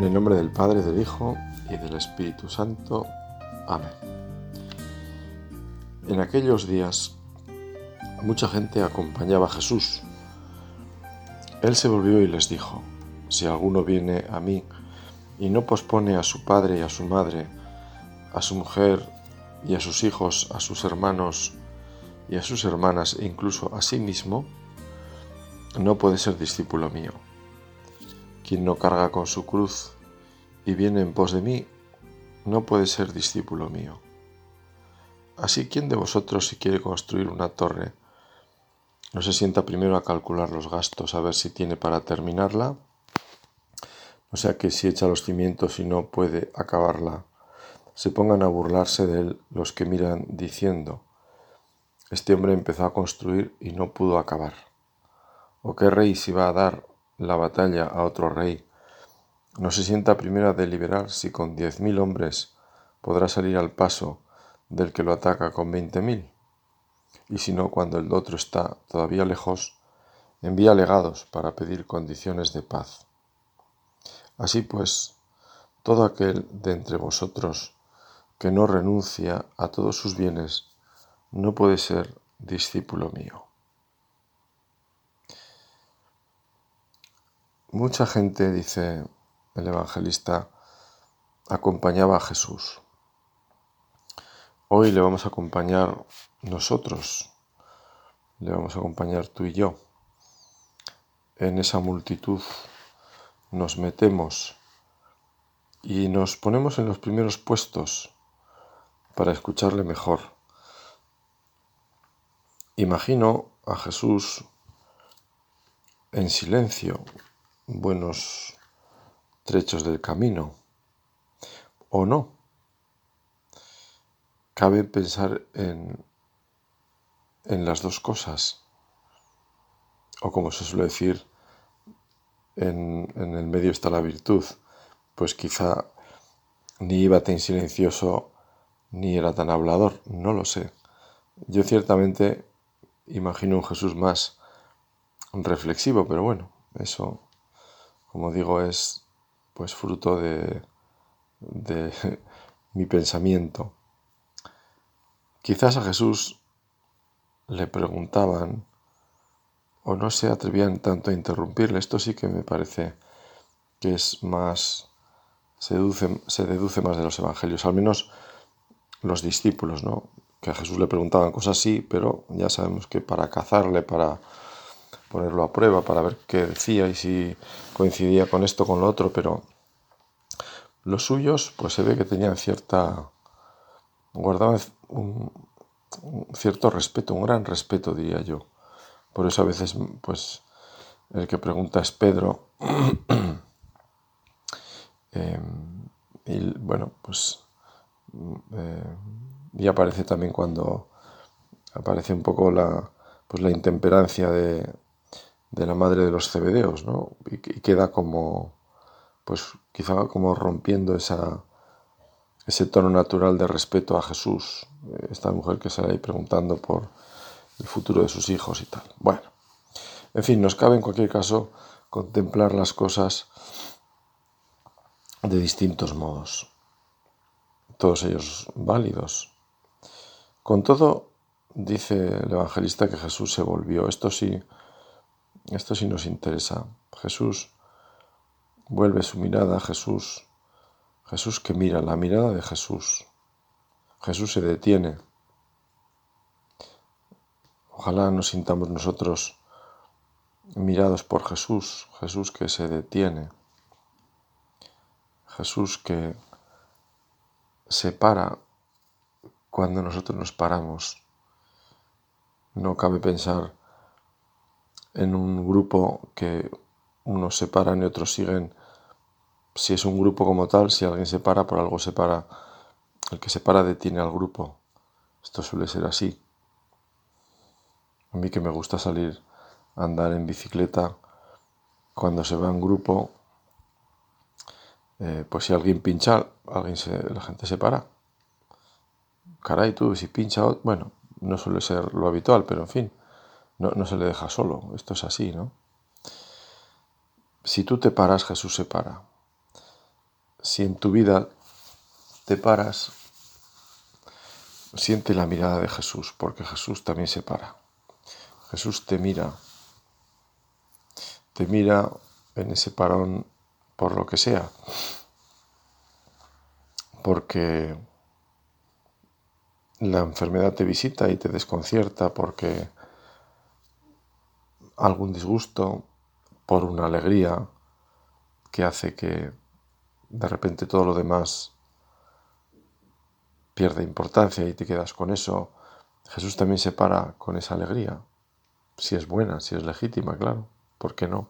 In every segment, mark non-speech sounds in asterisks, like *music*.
En el nombre del Padre, del Hijo y del Espíritu Santo. Amén. En aquellos días mucha gente acompañaba a Jesús. Él se volvió y les dijo, si alguno viene a mí y no pospone a su padre y a su madre, a su mujer y a sus hijos, a sus hermanos y a sus hermanas e incluso a sí mismo, no puede ser discípulo mío. Quien no carga con su cruz y viene en pos de mí, no puede ser discípulo mío. Así, ¿quién de vosotros si quiere construir una torre, no se sienta primero a calcular los gastos, a ver si tiene para terminarla? O sea que si echa los cimientos y no puede acabarla, se pongan a burlarse de él los que miran diciendo, este hombre empezó a construir y no pudo acabar. ¿O qué rey si va a dar la batalla a otro rey, no se sienta primero a deliberar si con diez mil hombres podrá salir al paso del que lo ataca con veinte mil? Y si no, cuando el otro está todavía lejos, envía legados para pedir condiciones de paz. Así pues, todo aquel de entre vosotros que no renuncia a todos sus bienes no puede ser discípulo mío. Mucha gente, dice el evangelista, acompañaba a Jesús. Hoy le vamos a acompañar nosotros, le vamos a acompañar tú y yo. En esa multitud nos metemos y nos ponemos en los primeros puestos para escucharle mejor. Imagino a Jesús en silencio, buenos trechos del camino o no. Cabe pensar en, en las dos cosas. O como se suele decir, en, en el medio está la virtud. Pues quizá ni iba tan silencioso ni era tan hablador, no lo sé. Yo ciertamente imagino un Jesús más reflexivo, pero bueno, eso como digo, es pues fruto de, *laughs* mi pensamiento. Quizás a Jesús le preguntaban o no se atrevían tanto a interrumpirle. Esto sí que me parece que es más, se deduce, se deduce más de los evangelios, al menos los discípulos, ¿no? Que a Jesús le preguntaban cosas así, pero ya sabemos que para cazarle, para ponerlo a prueba para ver qué decía y si coincidía con esto con lo otro, pero los suyos pues se ve que tenían cierta guardaban un, cierto respeto, un gran respeto diría yo. Por eso a veces pues el que pregunta es Pedro *clears throat* em, y bueno pues eh, y aparece también cuando aparece un poco la pues la intemperancia de, de la madre de los cebedeos, ¿no? Y, queda como, pues quizá como rompiendo ese tono natural de respeto a Jesús, esta mujer que sale ahí preguntando por el futuro de sus hijos y tal. Bueno, en fin, nos cabe en cualquier caso contemplar las cosas de distintos modos, todos ellos válidos. Con todo, dice el evangelista que Jesús se volvió, esto sí, esto sí nos interesa. Jesús vuelve su mirada a Jesús. Jesús que mira, la mirada de Jesús. Jesús se detiene. Ojalá nos sintamos nosotros mirados por Jesús, Jesús que se detiene, Jesús que se para cuando nosotros nos paramos. No cabe pensar en un grupo que unos se paran y otros siguen, si es un grupo como tal, si alguien se para, por algo se para, el que se para detiene al grupo. Esto suele ser así. A mí que me gusta salir a andar en bicicleta, cuando se va en grupo, eh, pues si alguien pincha, alguien la gente se para. Caray, tú, si pincha, bueno, no suele ser lo habitual, pero en fin no, se le deja solo. Esto es así, ¿no? Si tú te paras, Jesús se para. si en tu vida te paras, siente la mirada de Jesús, porque Jesús también se para. Jesús te mira, te mira en ese parón por lo que sea, porque la enfermedad te visita y te desconcierta, porque algún disgusto, por una alegría que hace que de repente todo lo demás pierde importancia y te quedas con eso. Jesús también se para con esa alegría, si es buena, si es legítima, claro, ¿por qué no?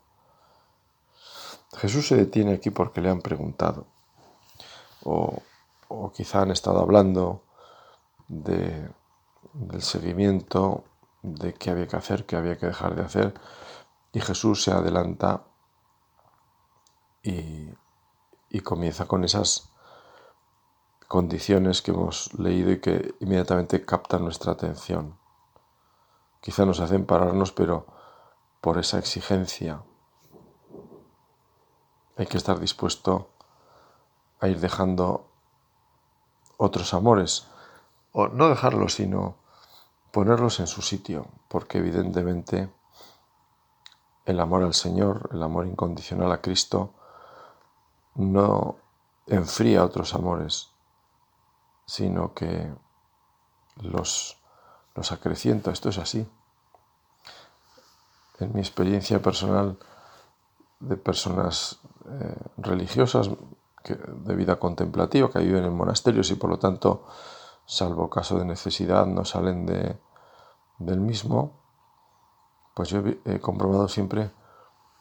Jesús se detiene aquí porque le han preguntado, o, quizá han estado hablando de, del seguimiento, de qué había que hacer, qué había que dejar de hacer, y Jesús se adelanta y, y comienza con esas condiciones que hemos leído y que inmediatamente captan nuestra atención. Quizá nos hacen pararnos, pero por esa exigencia hay que estar dispuesto a ir dejando otros amores, o no dejarlos, sino ponerlos en su sitio, porque evidentemente el amor al Señor, el amor incondicional a Cristo, no enfría otros amores, sino que los, los acrecienta. Esto es así. En mi experiencia personal de personas eh, religiosas de vida contemplativa que viven en monasterios y por lo tanto, salvo caso de necesidad, no salen de, del mismo, pues yo he comprobado siempre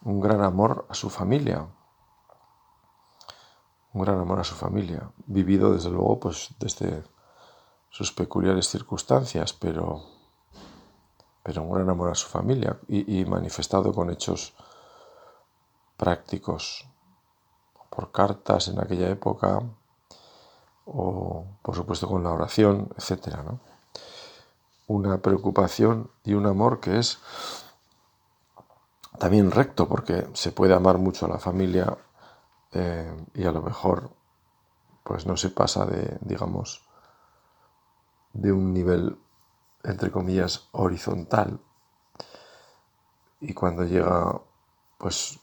un gran amor a su familia, un gran amor a su familia, vivido desde luego pues desde sus peculiares circunstancias, pero, pero un gran amor a su familia y, manifestado con hechos prácticos, por cartas en aquella época, o por supuesto con la oración, etc. Una preocupación y un amor que es también recto, porque se puede amar mucho a la familia eh, y a lo mejor pues no se pasa de, digamos, de un nivel, entre comillas, horizontal. Y cuando llega, pues,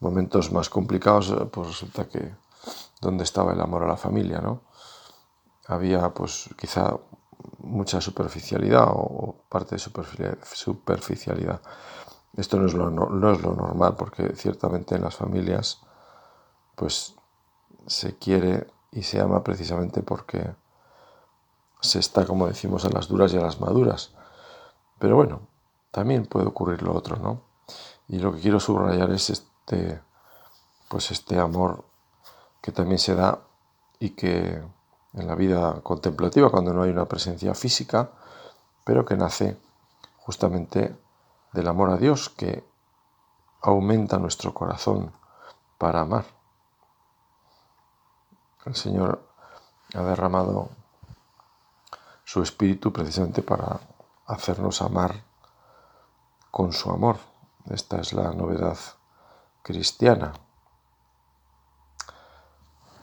momentos más complicados, pues resulta que dónde estaba el amor a la familia, ¿no? Había, pues, quizá mucha superficialidad o parte de superficialidad. Esto no es, lo, no es lo normal, porque ciertamente en las familias pues se quiere y se ama precisamente porque se está, como decimos, a las duras y a las maduras. Pero bueno, también puede ocurrir lo otro, ¿no? Y lo que quiero subrayar es este, pues este amor que también se da y que en la vida contemplativa, cuando no hay una presencia física, pero que nace justamente del amor a Dios que aumenta nuestro corazón para amar. El Señor ha derramado su espíritu precisamente para hacernos amar con su amor. Esta es la novedad cristiana.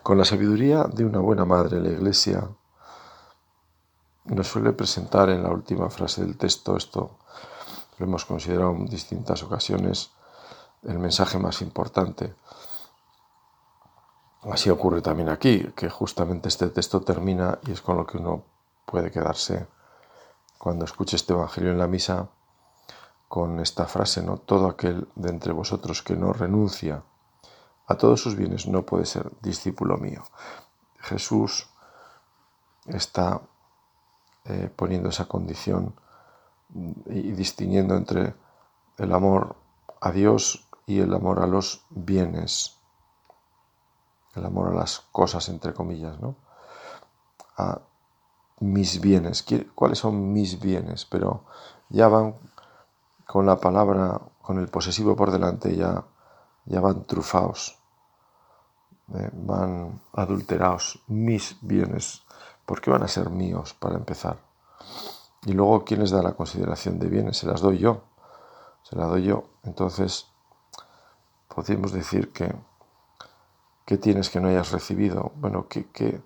Con la sabiduría de una buena madre, la Iglesia nos suele presentar en la última frase del texto, esto lo hemos considerado en distintas ocasiones, el mensaje más importante. Así ocurre también aquí, que justamente este texto termina y es con lo que uno puede quedarse cuando escuche este Evangelio en la misa con esta frase, ¿no? Todo aquel de entre vosotros que no renuncia a todos sus bienes no puede ser discípulo mío. Jesús está eh, poniendo esa condición y distinguiendo entre el amor a Dios y el amor a los bienes el amor a las cosas, entre comillas, ¿no? A mis bienes. ¿Cuáles son mis bienes? Pero ya van con la palabra, con el posesivo por delante, ya, ya van trufados, ¿eh? van adulterados. Mis bienes. ¿Por qué van a ser míos para empezar? Y luego, ¿quién les da la consideración de bienes? Se las doy yo. Se las doy yo. Entonces, podríamos decir que ¿Qué tienes que no hayas recibido? Bueno, ¿qué, qué,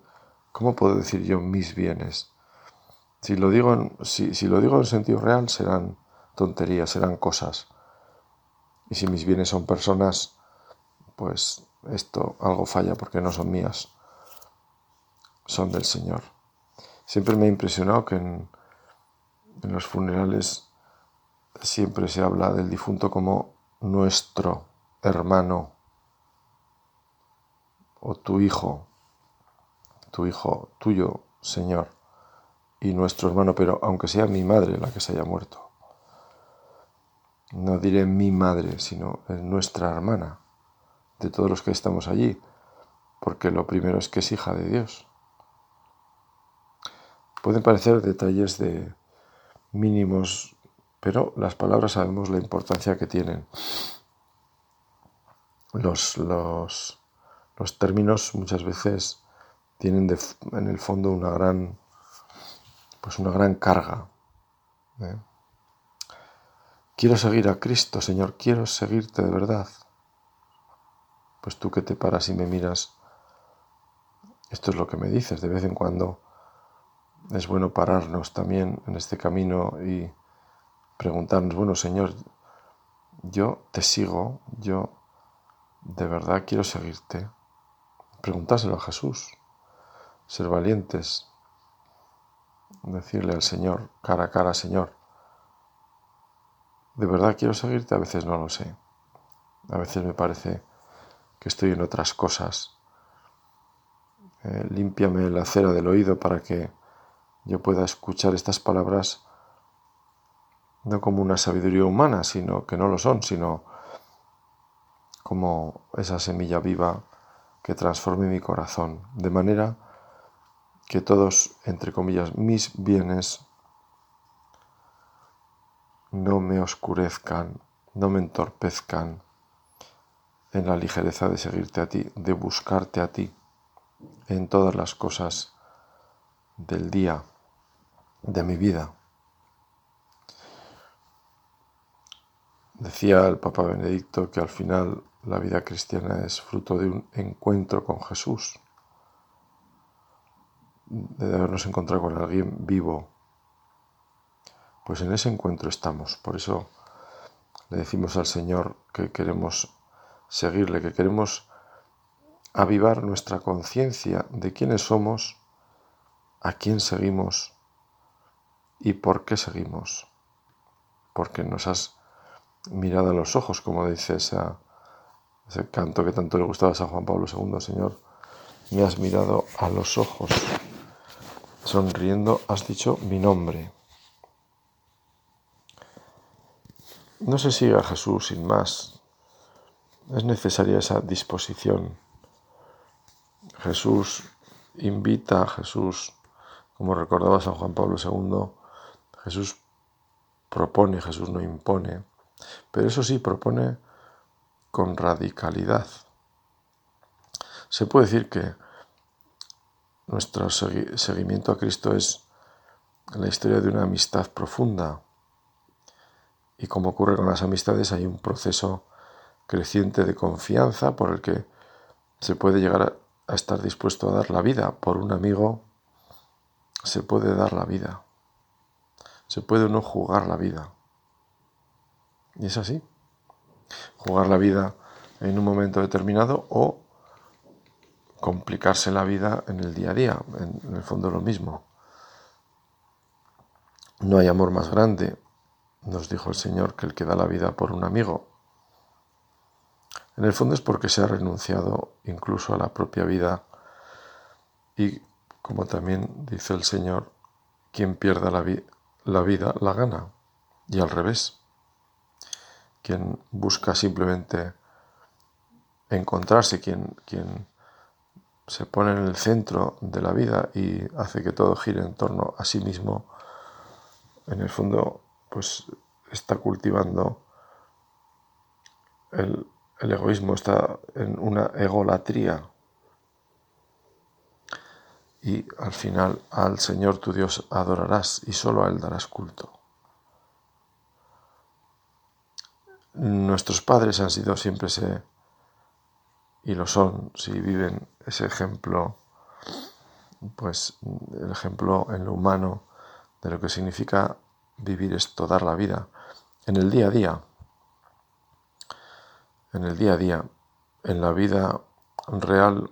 cómo puedo decir yo mis bienes? Si lo, digo si, si lo digo en sentido real, serán tonterías, serán cosas. Y si mis bienes son personas, pues esto algo falla porque no son mías, son del Señor. Siempre me ha impresionado que en, en los funerales siempre se habla del difunto como nuestro hermano o tu hijo, tu hijo tuyo, Señor, y nuestro hermano, pero aunque sea mi madre la que se haya muerto. No diré mi madre, sino nuestra hermana, de todos los que estamos allí, porque lo primero es que es hija de Dios. Pueden parecer detalles de mínimos, pero las palabras sabemos la importancia que tienen. Los, los, los términos muchas veces tienen en el fondo una gran, pues una gran carga. ¿eh? Quiero seguir a Cristo, Señor, quiero seguirte de verdad. Pues tú que te paras y me miras, esto es lo que me dices de vez en cuando es bueno pararnos también en este camino y preguntarnos, bueno Señor, yo te sigo, yo de verdad quiero seguirte. Preguntárselo a Jesús, ser valientes, decirle al Señor, cara a cara, Señor, de verdad quiero seguirte, a veces no lo sé, a veces me parece que estoy en otras cosas. Eh, límpiame la cera del oído para que yo pueda escuchar estas palabras no como una sabiduría humana, sino que no lo son, sino como esa semilla viva que transforme mi corazón, de manera que todos, entre comillas, mis bienes no me oscurezcan, no me entorpezcan en la ligereza de seguirte a ti, de buscarte a ti en todas las cosas del día de mi vida. Decía el Papa Benedicto que al final la vida cristiana es fruto de un encuentro con Jesús, de habernos encontrado con alguien vivo. Pues en ese encuentro estamos. Por eso le decimos al Señor que queremos seguirle, que queremos avivar nuestra conciencia de quiénes somos, a quién seguimos ¿Y por qué seguimos? Porque nos has mirado a los ojos, como dice ese canto que tanto le gustaba a San Juan Pablo II, Señor. Me has mirado a los ojos. Sonriendo has dicho mi nombre. No se sigue a Jesús sin más. Es necesaria esa disposición. Jesús invita a Jesús, como recordaba San Juan Pablo II, Jesús propone, Jesús no impone, pero eso sí propone con radicalidad. Se puede decir que nuestro seguimiento a Cristo es la historia de una amistad profunda. Y como ocurre con las amistades, hay un proceso creciente de confianza por el que se puede llegar a estar dispuesto a dar la vida. Por un amigo se puede dar la vida se puede uno jugar la vida. Y es así. Jugar la vida en un momento determinado o complicarse la vida en el día a día. En, el fondo lo mismo. No hay amor más grande, nos dijo el Señor, que el que da la vida por un amigo. En el fondo es porque se ha renunciado incluso a la propia vida y, como también dice el Señor, quien pierda la vida la gana y al revés. Quien busca simplemente encontrarse, quien, quien se pone en el centro de la vida y hace que todo gire en torno a sí mismo, en el fondo, pues está cultivando el, egoísmo, está en una egolatría y al final al Señor tu Dios adorarás y solo a Él darás culto. Nuestros padres han sido siempre ese y lo son si viven ese ejemplo, pues el ejemplo en lo humano de lo que significa vivir esto, dar la vida, en el día a día, en el día a día, en la vida real,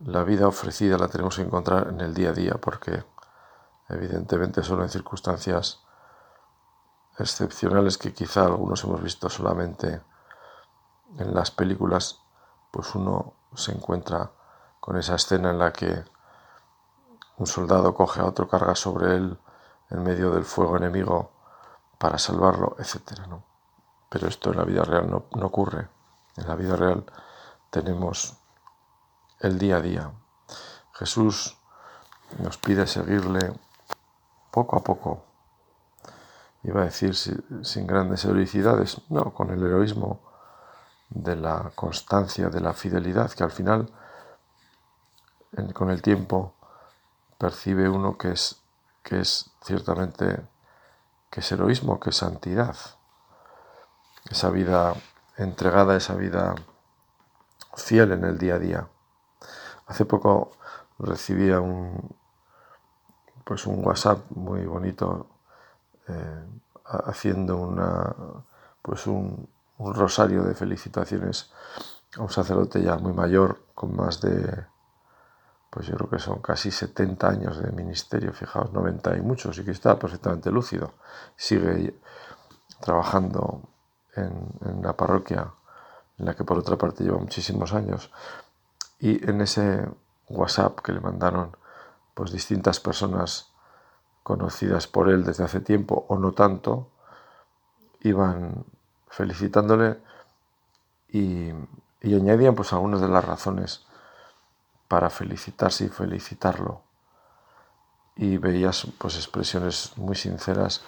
la vida ofrecida la tenemos que encontrar en el día a día, porque evidentemente solo en circunstancias excepcionales que quizá algunos hemos visto solamente en las películas, pues uno se encuentra con esa escena en la que un soldado coge a otro, carga sobre él en medio del fuego enemigo para salvarlo, etc. Pero esto en la vida real no, no ocurre. En la vida real tenemos el día a día. Jesús nos pide seguirle poco a poco. Iba a decir sin grandes heroicidades, no, con el heroísmo de la constancia, de la fidelidad, que al final, con el tiempo, percibe uno que es, que es ciertamente, que es heroísmo, que es santidad. Esa vida entregada, esa vida fiel en el día a día. Hace poco recibía un, pues un WhatsApp muy bonito eh, haciendo una, pues un, un rosario de felicitaciones a un sacerdote ya muy mayor, con más de, pues yo creo que son casi 70 años de ministerio, fijaos, 90 y muchos, y que está perfectamente lúcido. Sigue trabajando en, en la parroquia, en la que por otra parte lleva muchísimos años. Y en ese WhatsApp que le mandaron pues distintas personas conocidas por él desde hace tiempo o no tanto, iban felicitándole y, añadían pues algunas de las razones para felicitarse y felicitarlo. Y veías pues expresiones muy sinceras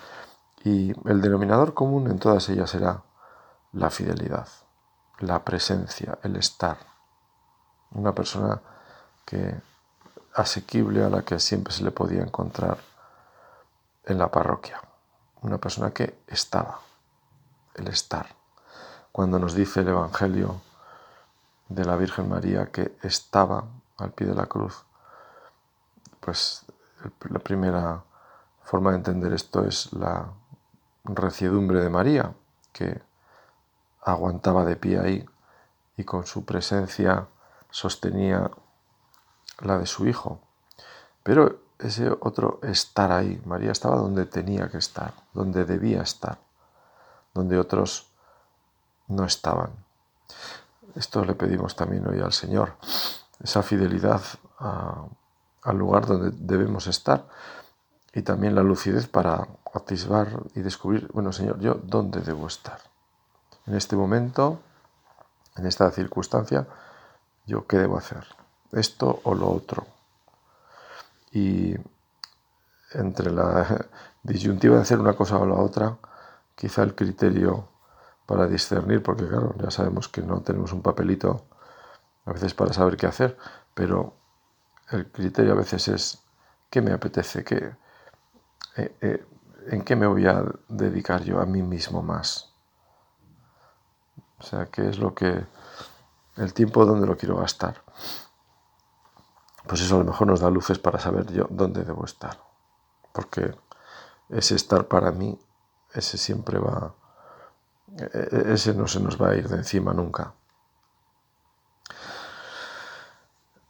y el denominador común en todas ellas era la fidelidad, la presencia, el estar. Una persona que asequible a la que siempre se le podía encontrar en la parroquia. Una persona que estaba el estar. Cuando nos dice el Evangelio de la Virgen María que estaba al pie de la cruz, pues la primera forma de entender esto es la reciedumbre de María, que aguantaba de pie ahí y con su presencia sostenía la de su hijo. Pero ese otro estar ahí, María estaba donde tenía que estar, donde debía estar donde otros no estaban. Esto le pedimos también hoy al Señor, esa fidelidad al lugar donde debemos estar y también la lucidez para atisbar y descubrir, bueno Señor, yo dónde debo estar. En este momento, en esta circunstancia, yo qué debo hacer, esto o lo otro. Y entre la *laughs* disyuntiva de hacer una cosa o la otra, quizá el criterio para discernir, porque claro, ya sabemos que no tenemos un papelito a veces para saber qué hacer, pero el criterio a veces es qué me apetece, qué, eh, eh, en qué me voy a dedicar yo a mí mismo más. O sea, qué es lo que, el tiempo donde lo quiero gastar. Pues eso a lo mejor nos da luces para saber yo dónde debo estar. Porque ese estar para mí ese siempre va, e-, e-, ese no se nos va a ir de encima nunca.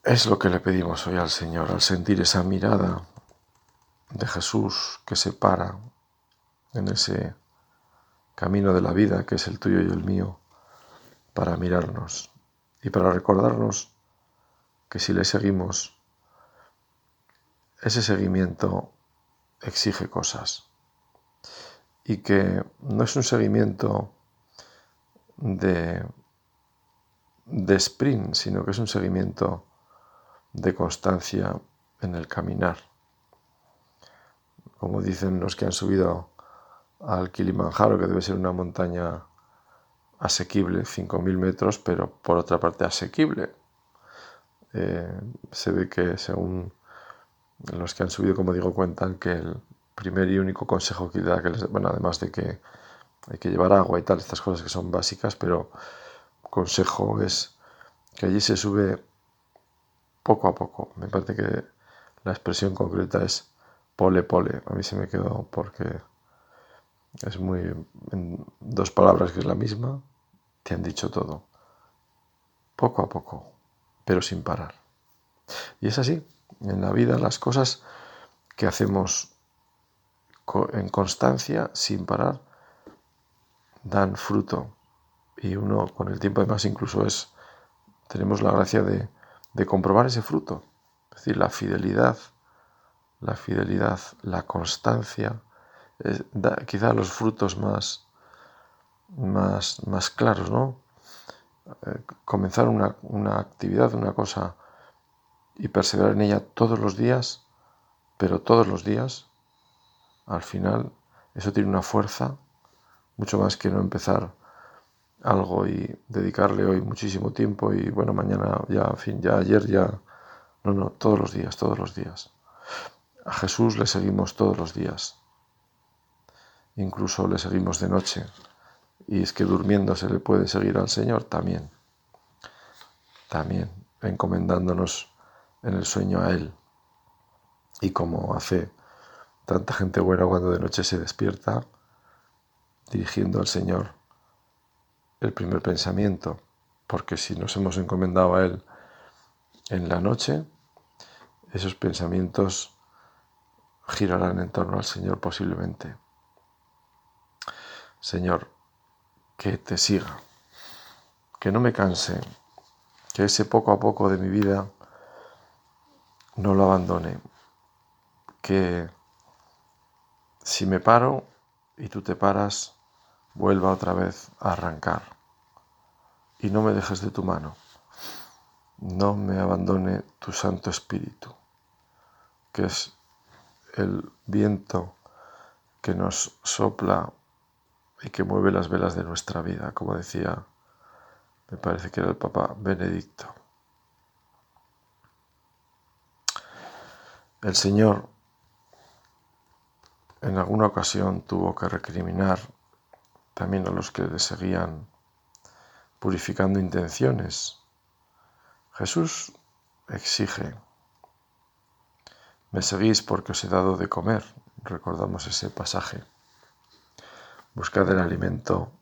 Es lo que le pedimos hoy al Señor, al sentir esa mirada de Jesús que se para en ese camino de la vida que es el tuyo y el mío, para mirarnos y para recordarnos que si le seguimos, ese seguimiento exige cosas y que no es un seguimiento de, de sprint, sino que es un seguimiento de constancia en el caminar. Como dicen los que han subido al Kilimanjaro, que debe ser una montaña asequible, 5.000 metros, pero por otra parte asequible. Eh, se ve que según los que han subido, como digo, cuentan que el, primer y único consejo que da, que les, bueno, además de que hay que llevar agua y tal, estas cosas que son básicas, pero consejo es que allí se sube poco a poco. Me parece que la expresión concreta es pole pole. A mí se me quedó porque es muy en dos palabras que es la misma, te han dicho todo. Poco a poco, pero sin parar. Y es así, en la vida las cosas que hacemos en constancia, sin parar, dan fruto. Y uno con el tiempo además incluso es, tenemos la gracia de, de comprobar ese fruto. Es decir, la fidelidad, la fidelidad, la constancia, quizá los frutos más, más, más claros, ¿no? Eh, comenzar una, una actividad, una cosa y perseverar en ella todos los días, pero todos los días, al final eso tiene una fuerza mucho más que no empezar algo y dedicarle hoy muchísimo tiempo y bueno, mañana ya, en fin, ya ayer ya, no, no, todos los días, todos los días. A Jesús le seguimos todos los días. Incluso le seguimos de noche. Y es que durmiendo se le puede seguir al Señor también. También encomendándonos en el sueño a Él. Y como hace tanta gente buena cuando de noche se despierta, dirigiendo al Señor el primer pensamiento, porque si nos hemos encomendado a Él en la noche, esos pensamientos girarán en torno al Señor posiblemente. Señor, que te siga, que no me canse, que ese poco a poco de mi vida no lo abandone, que si me paro y tú te paras, vuelva otra vez a arrancar y no me dejes de tu mano, no me abandone tu Santo Espíritu, que es el viento que nos sopla y que mueve las velas de nuestra vida, como decía, me parece que era el Papa Benedicto. El Señor en alguna ocasión tuvo que recriminar también a los que le seguían purificando intenciones. Jesús exige, me seguís porque os he dado de comer, recordamos ese pasaje. Buscad el alimento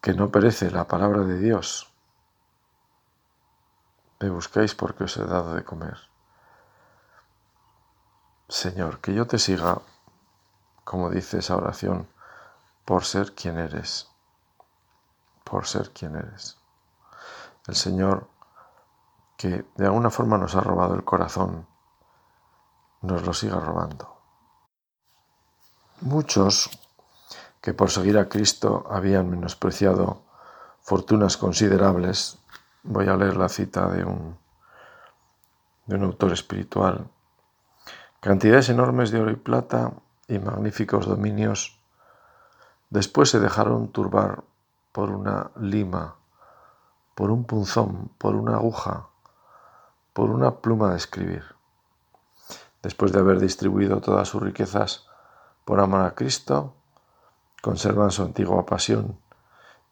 que no perece, la palabra de Dios. Me buscáis porque os he dado de comer. Señor, que yo te siga, como dice esa oración, por ser quien eres, por ser quien eres. El Señor, que de alguna forma nos ha robado el corazón, nos lo siga robando. Muchos que por seguir a Cristo habían menospreciado fortunas considerables, voy a leer la cita de un, de un autor espiritual, cantidades enormes de oro y plata y magníficos dominios, después se dejaron turbar por una lima, por un punzón, por una aguja, por una pluma de escribir. Después de haber distribuido todas sus riquezas por amar a Cristo, conservan su antigua pasión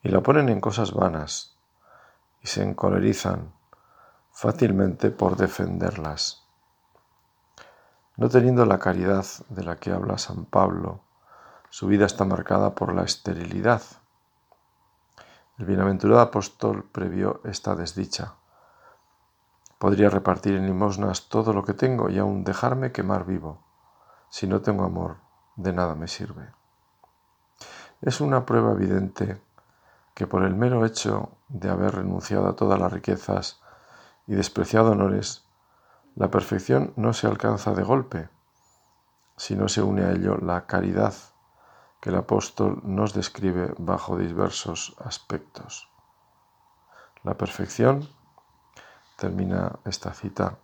y la ponen en cosas vanas y se encolerizan fácilmente por defenderlas. No teniendo la caridad de la que habla San Pablo, su vida está marcada por la esterilidad. El bienaventurado apóstol previó esta desdicha. Podría repartir en limosnas todo lo que tengo y aún dejarme quemar vivo. Si no tengo amor, de nada me sirve. Es una prueba evidente que por el mero hecho de haber renunciado a todas las riquezas y despreciado honores, la perfección no se alcanza de golpe, si no se une a ello la caridad que el apóstol nos describe bajo diversos aspectos. La perfección, termina esta cita,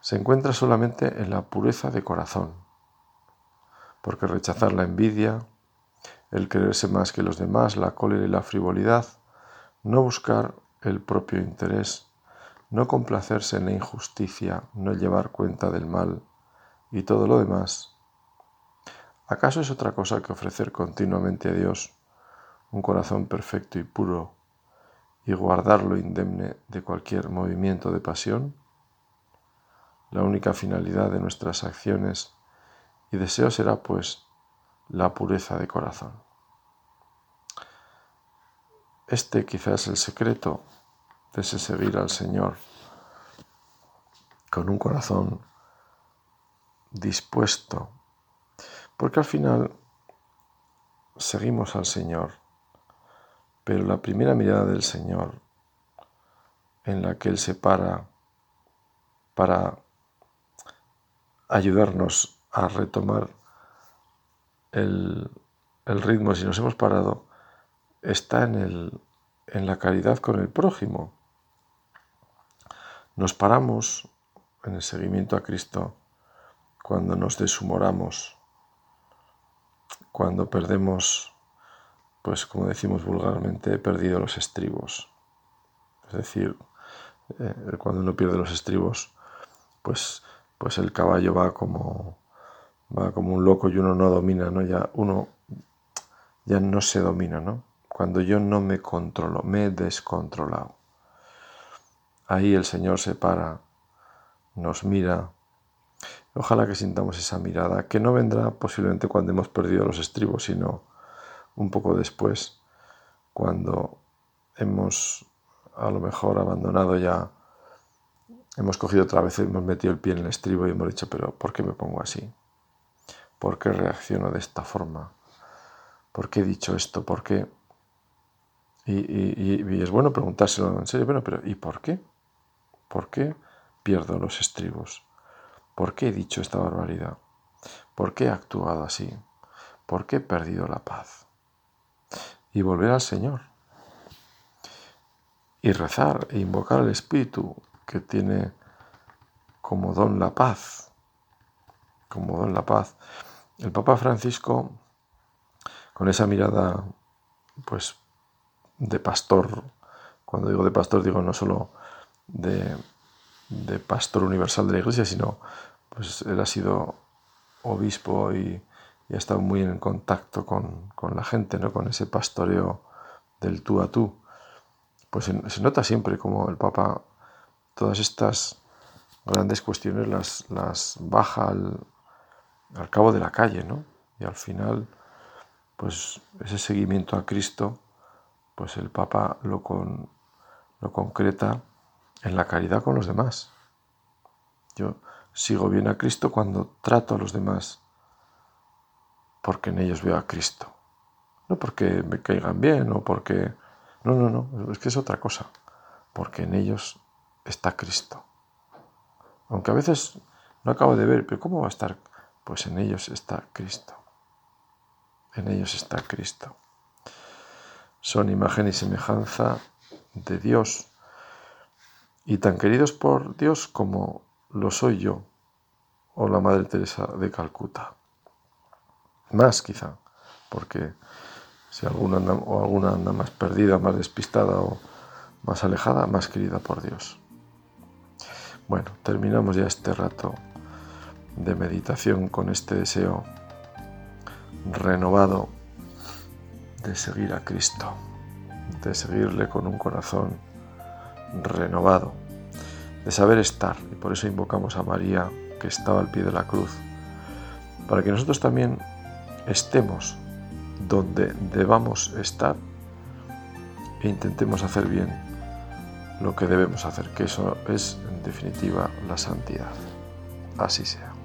se encuentra solamente en la pureza de corazón porque rechazar la envidia, el creerse más que los demás, la cólera y la frivolidad, no buscar el propio interés, no complacerse en la injusticia, no llevar cuenta del mal y todo lo demás, ¿acaso es otra cosa que ofrecer continuamente a Dios un corazón perfecto y puro y guardarlo indemne de cualquier movimiento de pasión? La única finalidad de nuestras acciones y deseos será, pues, la pureza de corazón. Este quizás es el secreto de ese seguir al Señor con un corazón dispuesto, porque al final seguimos al Señor, pero la primera mirada del Señor en la que Él se para para ayudarnos a retomar el, ritmo, si nos hemos parado, está en, el, en la caridad con el prójimo. Nos paramos en el seguimiento a Cristo cuando nos deshumoramos, cuando perdemos, pues como decimos vulgarmente, he perdido los estribos. Es decir, eh, cuando uno pierde los estribos, pues, pues el caballo va como, va como un loco y uno no domina, ¿no? Ya uno ya no se domina, ¿no? Cuando yo no me controlo, me he descontrolado. Ahí el Señor se para, nos mira. Ojalá que sintamos esa mirada, que no vendrá posiblemente cuando hemos perdido los estribos, sino un poco después, cuando hemos a lo mejor abandonado ya hemos cogido otra vez, hemos metido el pie en el estribo y hemos dicho, pero ¿por qué me pongo así? ¿Por qué reacciono de esta forma? ¿Por qué he dicho esto? ¿Por qué? Y, es bueno preguntárselo en serio, bueno, pero ¿y por qué? ¿Por qué pierdo los estribos? ¿Por qué he dicho esta barbaridad? ¿Por qué he actuado así? ¿Por qué he perdido la paz? Y volver al Señor. Y rezar e invocar al Espíritu que tiene como don la paz, como don la paz. El Papa Francisco, con esa mirada, pues, de pastor, cuando digo de pastor digo no solo de, pastor universal de la Iglesia, sino, pues, él ha sido obispo y, ha estado muy en contacto con, la gente, ¿no? con ese pastoreo del tú a tú. Pues se, se nota siempre como el Papa todas estas grandes cuestiones las, las baja al, cabo de la calle, ¿no? Y al final, pues ese seguimiento a Cristo, pues el Papa lo, con, lo concreta en la caridad con los demás. Yo sigo bien a Cristo cuando trato a los demás porque en ellos veo a Cristo. No porque me caigan bien o porque... No, no, no, es que es otra cosa. Porque en ellos está Cristo. Aunque a veces no acabo de ver, pero ¿cómo va a estar? Pues en ellos está Cristo. En ellos está Cristo. Son imagen y semejanza de Dios y tan queridos por Dios como lo soy yo o la Madre Teresa de Calcuta. Más quizá, porque si alguna anda, o alguna anda más perdida, más despistada o más alejada, más querida por Dios. Bueno, terminamos ya este rato de meditación con este deseo renovado de seguir a Cristo, de seguirle con un corazón renovado, de saber estar. Y por eso invocamos a María que estaba al pie de la cruz, para que nosotros también estemos donde debamos estar e intentemos hacer bien lo que debemos hacer, que eso es en definitiva la santidad. Así sea.